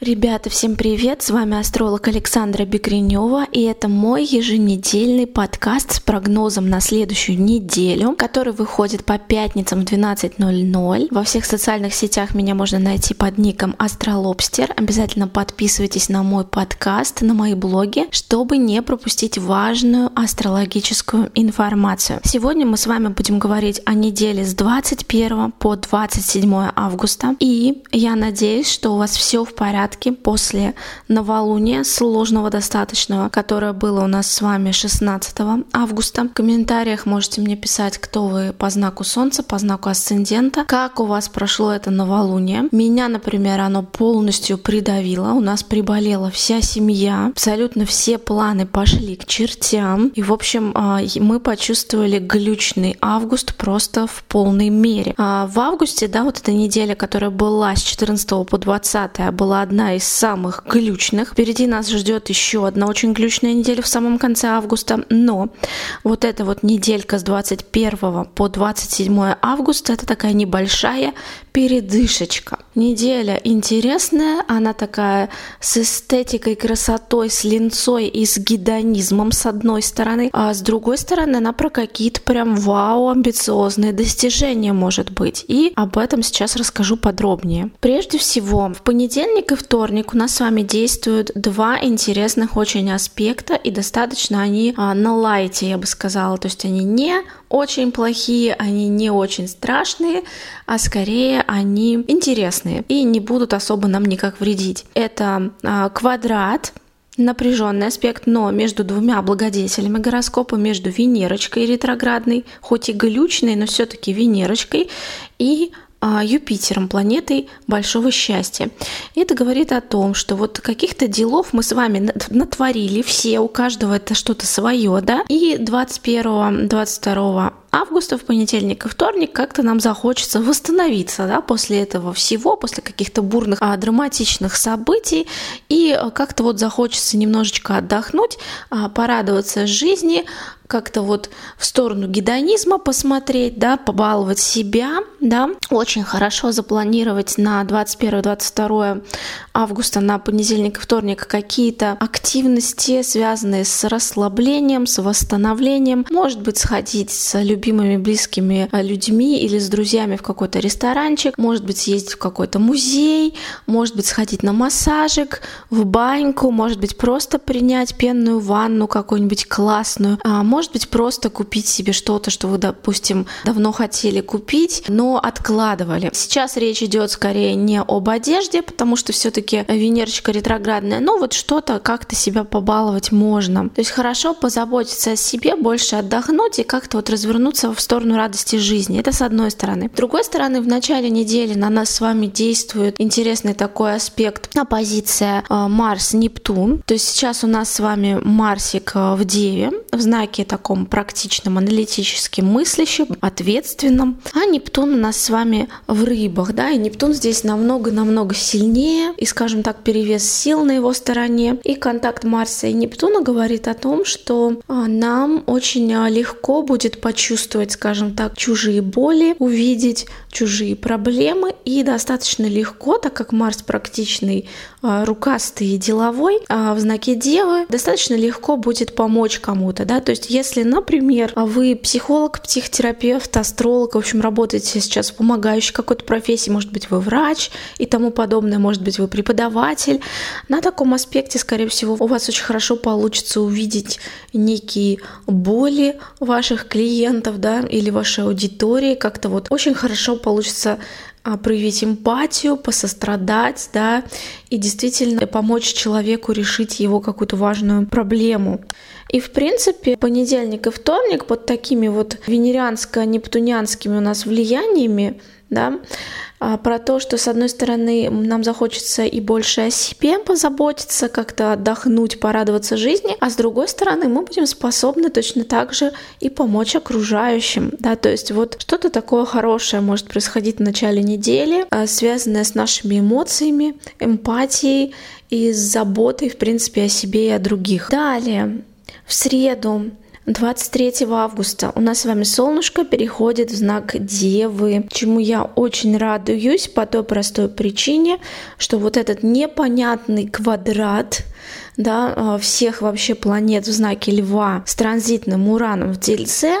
Ребята, всем привет! С вами астролог Александра Бекренева, и это мой еженедельный подкаст с прогнозом на следующую неделю, который выходит по пятницам в 12.00. Во всех социальных сетях меня можно найти под ником Астролобстер. Обязательно подписывайтесь на мой подкаст, на мои блоги, чтобы не пропустить важную астрологическую информацию. Сегодня мы с вами будем говорить о неделе с 21 по 27 августа, и я надеюсь, что у вас все в порядке порядке после новолуния сложного достаточного, которое было у нас с вами 16 августа. В комментариях можете мне писать, кто вы по знаку Солнца, по знаку асцендента, как у вас прошло это новолуние. Меня, например, оно полностью придавило, у нас приболела вся семья, абсолютно все планы пошли к чертям, и, в общем, а, мы почувствовали глючный август просто в полной мере. А в августе, да, вот эта неделя, которая была с 14 по 20, была одна одна из самых глючных. Впереди нас ждет еще одна очень глючная неделя в самом конце августа, но вот эта вот неделька с 21 по 27 августа это такая небольшая передышечка. Неделя интересная, она такая с эстетикой, красотой, с линцой и с гедонизмом с одной стороны, а с другой стороны она про какие-то прям вау амбициозные достижения может быть. И об этом сейчас расскажу подробнее. Прежде всего, в понедельник и вторник у нас с вами действуют два интересных очень аспекта, и достаточно они а, на лайте, я бы сказала. То есть они не очень плохие, они не очень страшные, а скорее они интересные и не будут особо нам никак вредить. Это а, квадрат, напряженный аспект, но между двумя благодетелями гороскопа, между Венерочкой ретроградной, хоть и глючной, но все-таки Венерочкой, и Юпитером, планетой большого счастья. И это говорит о том, что вот каких-то делов мы с вами натворили все, у каждого это что-то свое, да, и 21-22 августа, в понедельник и вторник, как-то нам захочется восстановиться да, после этого всего, после каких-то бурных, а, драматичных событий, и а, как-то вот захочется немножечко отдохнуть, а, порадоваться жизни, как-то вот в сторону гедонизма посмотреть, да, побаловать себя, да. Очень хорошо запланировать на 21-22 августа, на понедельник и вторник какие-то активности, связанные с расслаблением, с восстановлением. Может быть, сходить с любимыми близкими людьми или с друзьями в какой-то ресторанчик, может быть, съездить в какой-то музей, может быть, сходить на массажик, в баньку, может быть, просто принять пенную ванну какую-нибудь классную, а может быть, просто купить себе что-то, что вы, допустим, давно хотели купить, но откладывали. Сейчас речь идет скорее не об одежде, потому что все-таки Венерочка ретроградная, но вот что-то как-то себя побаловать можно. То есть хорошо позаботиться о себе, больше отдохнуть и как-то вот развернуться в сторону радости жизни. Это с одной стороны. С другой стороны, в начале недели на нас с вами действует интересный такой аспект, оппозиция э, Марс-Нептун. То есть сейчас у нас с вами Марсик э, в Деве, в знаке таком практичном, аналитическим, мыслящем, ответственном. А Нептун у нас с вами в рыбах, да, и Нептун здесь намного-намного сильнее, и, скажем так, перевес сил на его стороне. И контакт Марса и Нептуна говорит о том, что а, нам очень легко будет почувствовать, скажем так, чужие боли, увидеть чужие проблемы, и достаточно легко, так как Марс практичный, а, рукастый и деловой, в знаке Девы, достаточно легко будет помочь кому-то, да, то есть если, например, вы психолог, психотерапевт, астролог, в общем, работаете сейчас в помогающей какой-то профессии, может быть, вы врач и тому подобное, может быть, вы преподаватель, на таком аспекте, скорее всего, у вас очень хорошо получится увидеть некие боли ваших клиентов, да, или вашей аудитории, как-то вот очень хорошо получится а, проявить эмпатию, посострадать, да, и действительно помочь человеку решить его какую-то важную проблему. И, в принципе, понедельник и вторник под такими вот венерианско-нептунианскими у нас влияниями, да, а, про то, что, с одной стороны, нам захочется и больше о себе позаботиться, как-то отдохнуть, порадоваться жизни, а с другой стороны, мы будем способны точно так же и помочь окружающим, да, то есть вот что-то такое хорошее может происходить в начале недели, а, связанное с нашими эмоциями, эмпатией и заботой, в принципе, о себе и о других. Далее, в среду 23 августа. У нас с вами солнышко переходит в знак Девы, чему я очень радуюсь по той простой причине, что вот этот непонятный квадрат да, а, всех вообще планет в знаке Льва с транзитным Ураном в Тельце,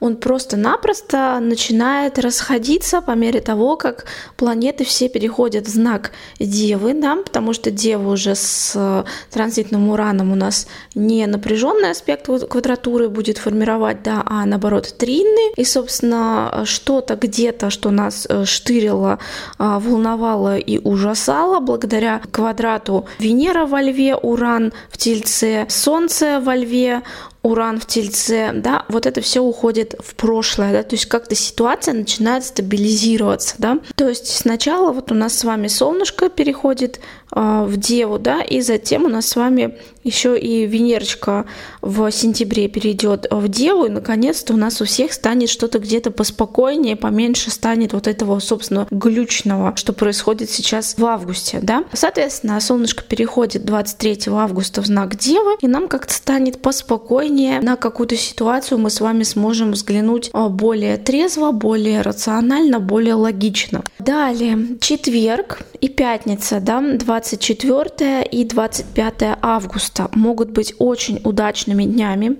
он просто-напросто начинает расходиться по мере того, как планеты все переходят в знак Девы, да, потому что Дева уже с э, транзитным Ураном у нас не напряженный аспект квадратуры будет формировать, да, а наоборот тринный. И, собственно, что-то где-то, что нас э, штырило, а, волновало и ужасало, благодаря квадрату Венера во Льве, Уран в Тельце, Солнце во Льве, Уран в Тельце, да, вот это все уходит в прошлое, да, то есть как-то ситуация начинает стабилизироваться, да. То есть сначала вот у нас с вами солнышко переходит э, в Деву, да, и затем у нас с вами еще и Венерочка в сентябре перейдет в Деву, и наконец-то у нас у всех станет что-то где-то поспокойнее, поменьше станет вот этого, собственно, глючного, что происходит сейчас в августе, да. Соответственно, солнышко переходит 23 августа в знак Девы, и нам как-то станет поспокойнее на какую-то ситуацию мы с вами сможем взглянуть а, более трезво, более рационально, более логично. Далее, четверг и пятница, да, 24 и 25 августа могут быть очень удачными днями,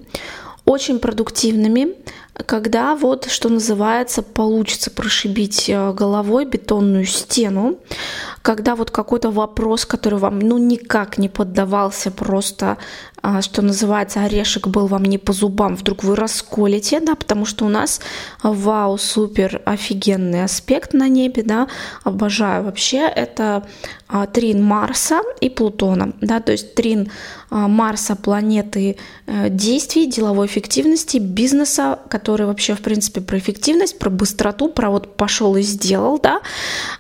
очень продуктивными, когда вот, что называется, получится прошибить э, головой бетонную стену, когда вот какой-то вопрос, который вам ну никак не поддавался, просто, что называется, орешек был вам не по зубам, вдруг вы расколите, да, потому что у нас вау, супер, офигенный аспект на небе, да, обожаю вообще, это а, трин Марса и Плутона, да, то есть трин а, Марса планеты э, действий, деловой эффективности, бизнеса, который вообще, в принципе, про эффективность, про быстроту, про вот пошел и сделал, да.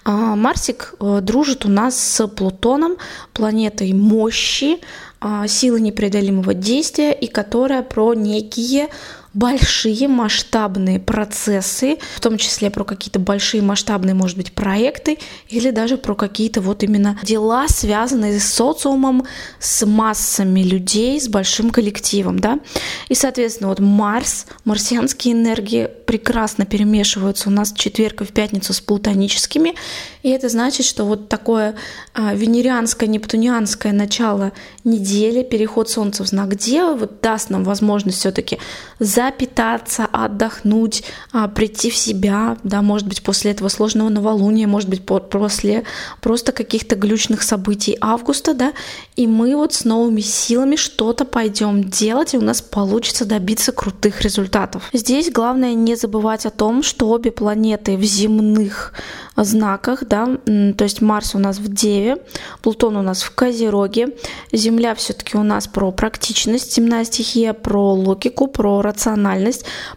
Марсик э, дружит у нас с Плутоном, планетой мощи, а, силы непреодолимого действия, и которая про некие большие масштабные процессы, в том числе про какие-то большие масштабные, может быть, проекты или даже про какие-то вот именно дела, связанные с социумом, с массами людей, с большим коллективом, да. И, соответственно, вот Марс, марсианские энергии прекрасно перемешиваются у нас в четверг и в пятницу с плутоническими, и это значит, что вот такое а, венерианское, нептунианское начало недели, переход Солнца в знак Девы, вот даст нам возможность все-таки за запитаться, отдохнуть, а, прийти в себя, да, может быть, после этого сложного новолуния, может быть, после просто каких-то глючных событий августа, да, и мы вот с новыми силами что-то пойдем делать, и у нас получится добиться крутых результатов. Здесь главное не забывать о том, что обе планеты в земных знаках, да, то есть Марс у нас в Деве, Плутон у нас в Козероге, Земля все-таки у нас про практичность, земная стихия, про логику, про рациональность,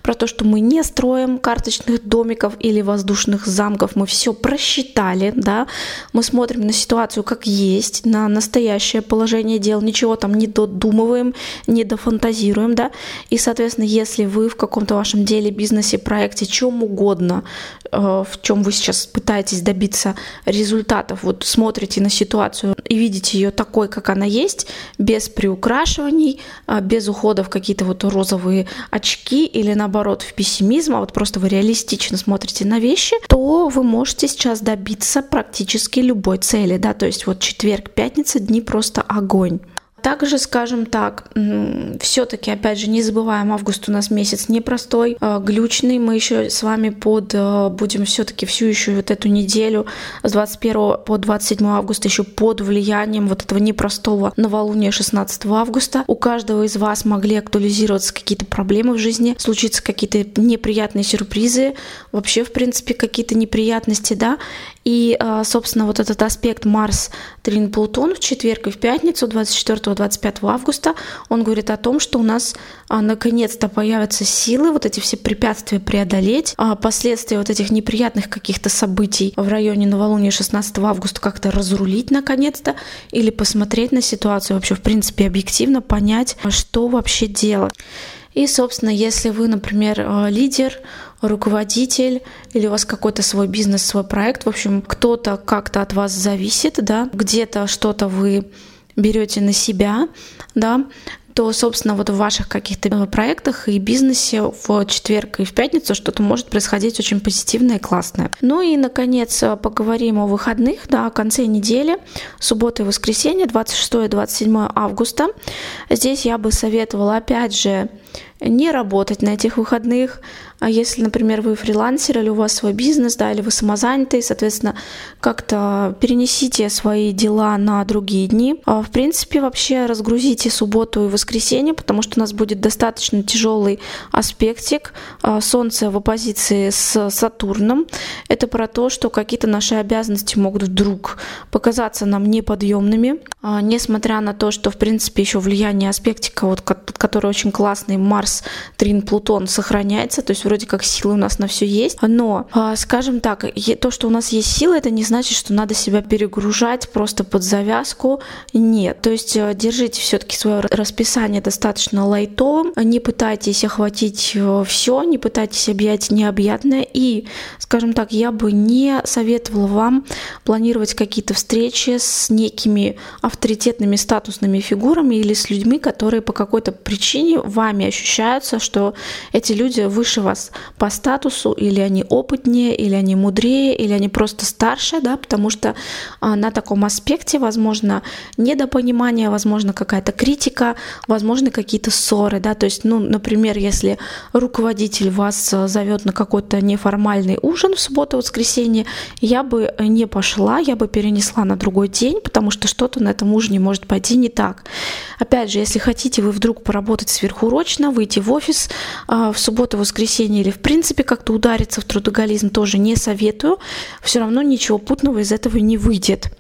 про то, что мы не строим карточных домиков или воздушных замков, мы все просчитали, да, мы смотрим на ситуацию как есть, на настоящее положение дел, ничего там не додумываем, не дофантазируем, да, и, соответственно, если вы в каком-то вашем деле, бизнесе, проекте, чем угодно, э, в чем вы сейчас пытаетесь добиться результатов, вот смотрите на ситуацию и видите ее такой, как она есть, без приукрашиваний, а, без ухода в какие-то вот розовые очки или наоборот в пессимизм, а вот просто вы реалистично смотрите на вещи, то вы можете сейчас добиться практически любой цели, да, то есть вот четверг, пятница, дни просто огонь. Также, скажем так, все-таки, опять же, не забываем, август у нас месяц непростой, а, глючный. Мы еще с вами под а, будем все-таки всю еще вот эту неделю с 21 по 27 августа еще под влиянием вот этого непростого новолуния 16 августа. У каждого из вас могли актуализироваться какие-то проблемы в жизни, случиться какие-то неприятные сюрпризы, вообще, в принципе, какие-то неприятности, да. И, а, собственно, вот этот аспект Марс, Трин, Плутон в четверг и в пятницу 24-25 августа, он говорит о том, что у нас а, наконец-то появятся силы вот эти все препятствия преодолеть, а последствия вот этих неприятных каких-то событий в районе новолуния 16 августа как-то разрулить наконец-то или посмотреть на ситуацию вообще, в принципе, объективно понять, что вообще делать. И, собственно, если вы, например, лидер, руководитель или у вас какой-то свой бизнес, свой проект, в общем, кто-то как-то от вас зависит, да, где-то что-то вы берете на себя, да, то, собственно, вот в ваших каких-то проектах и бизнесе в четверг и в пятницу что-то может происходить очень позитивное и классное. Ну и, наконец, поговорим о выходных, да, о конце недели, суббота и воскресенье, 26-27 августа. Здесь я бы советовала, опять же, не работать на этих выходных. А если, например, вы фрилансер или у вас свой бизнес, да, или вы самозанятый, соответственно, как-то перенесите свои дела на другие дни. А, в принципе, вообще разгрузите субботу и воскресенье, потому что у нас будет достаточно тяжелый аспектик. А, Солнце в оппозиции с Сатурном. Это про то, что какие-то наши обязанности могут вдруг показаться нам неподъемными, несмотря на то, что, в принципе, еще влияние аспектика, вот, который очень классный, Марс, Трин, Плутон сохраняется, то есть вроде как силы у нас на все есть. Но, а, скажем так, то, что у нас есть силы, это не значит, что надо себя перегружать просто под завязку. Нет. То есть э, держите все-таки свое расписание достаточно лайтовым, не пытайтесь охватить э, все, не пытайтесь объять необъятное. И, скажем так, я бы не советовала вам планировать какие-то встречи с некими авторитетными статусными фигурами или с людьми, которые по какой-то причине вами ощущаются, что эти люди выше вас по статусу, или они опытнее, или они мудрее, или они просто старше, да, потому что а, на таком аспекте, возможно, недопонимание, возможно, какая-то критика, возможно, какие-то ссоры, да, то есть, ну, например, если руководитель вас а, зовет на какой-то неформальный ужин в субботу-воскресенье, я бы не пошла, я бы перенесла на другой день, потому что что-то на этом ужине может пойти не так. Опять же, если хотите вы вдруг поработать сверхурочно, выйти в офис а, в субботу-воскресенье или в принципе как-то удариться в трудоголизм тоже не советую. Все равно ничего путного из этого не выйдет.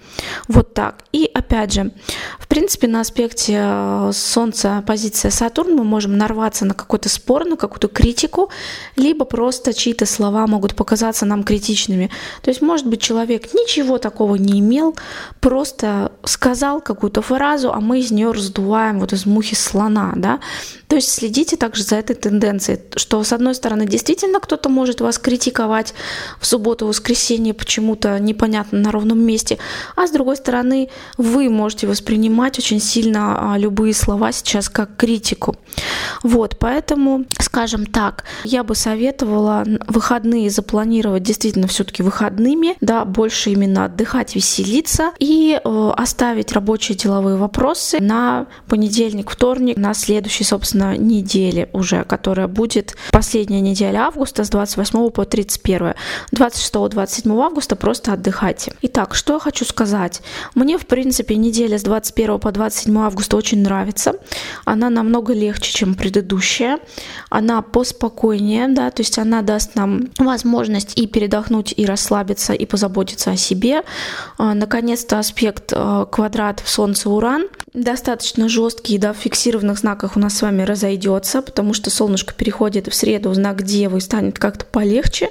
Вот так. И опять же, в принципе, на аспекте э, Солнца, позиция Сатурн, мы можем нарваться на какой-то спор, на какую-то критику, либо просто чьи-то слова могут показаться нам критичными. То есть, может быть, человек ничего такого не имел, просто сказал какую-то фразу, а мы из нее раздуваем вот из мухи слона, да. То есть следите также за этой тенденцией, что с одной стороны действительно кто-то может вас критиковать в субботу-воскресенье почему-то непонятно на ровном месте, а с другой стороны вы можете воспринимать очень сильно а, любые слова сейчас как критику. Вот, поэтому, скажем так, я бы советовала выходные запланировать действительно все-таки выходными, да, больше именно отдыхать, веселиться и э, оставить рабочие деловые вопросы на понедельник, вторник, на следующий, собственно, недели уже, которая будет последняя неделя августа с 28 по 31. 26-27 августа просто отдыхайте. Итак, что я хочу сказать. Мне, в принципе, неделя с 21 по 27 августа очень нравится. Она намного легче, чем предыдущая. Она поспокойнее, да, то есть она даст нам возможность и передохнуть, и расслабиться, и позаботиться о себе. А, наконец-то аспект а, квадрат Солнце-Уран достаточно жесткий, да, в фиксированных знаках у нас с вами разойдется, потому что солнышко переходит в среду в знак Девы и станет как-то полегче,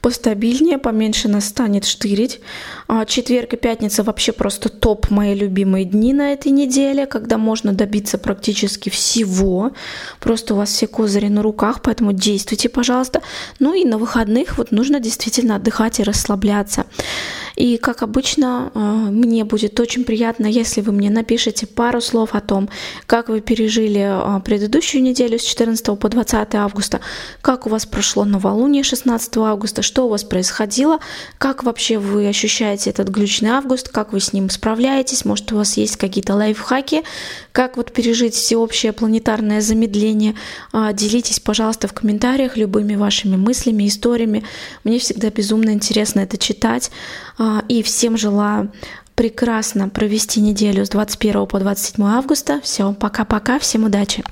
постабильнее, поменьше нас станет штырить. А четверг и пятница вообще просто топ мои любимые дни на этой неделе, когда можно добиться практически всего. Просто у вас все козыри на руках, поэтому действуйте, пожалуйста. Ну и на выходных вот нужно действительно отдыхать и расслабляться. И, как обычно, э, мне будет очень приятно, если вы мне напишите пару слов о том, как вы пережили э, предыдущую неделю с 14 по 20 августа, как у вас прошло новолуние 16 августа, что у вас происходило, как вообще вы ощущаете этот глючный август, как вы с ним справляетесь, может, у вас есть какие-то лайфхаки, как вот пережить всеобщее планетарное замедление. Э, делитесь, пожалуйста, в комментариях любыми вашими мыслями, историями. Мне всегда безумно интересно это читать. А, и всем желаю прекрасно провести неделю с 21 по 27 августа. Все, пока-пока, всем удачи!